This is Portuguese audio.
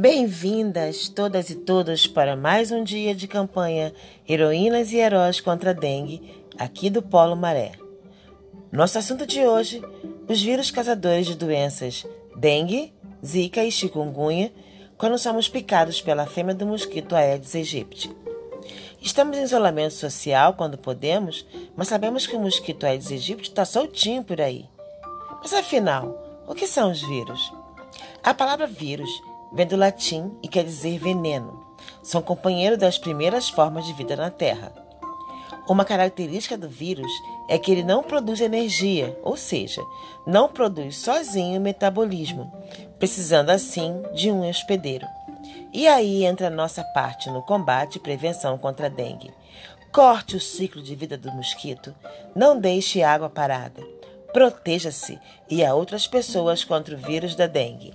Bem-vindas todas e todos para mais um dia de campanha Heroínas e Heróis contra a Dengue, aqui do Polo Maré. Nosso assunto de hoje: os vírus causadores de doenças dengue, zika e chikungunya, quando somos picados pela fêmea do mosquito Aedes aegypti. Estamos em isolamento social quando podemos, mas sabemos que o mosquito Aedes aegypti está soltinho por aí. Mas afinal, o que são os vírus? A palavra vírus vem do latim e quer dizer veneno. São companheiros das primeiras formas de vida na Terra. Uma característica do vírus é que ele não produz energia, ou seja, não produz sozinho metabolismo, precisando assim de um hospedeiro. E aí entra a nossa parte no combate e prevenção contra a dengue. Corte o ciclo de vida do mosquito, não deixe água parada. Proteja-se e a outras pessoas contra o vírus da dengue.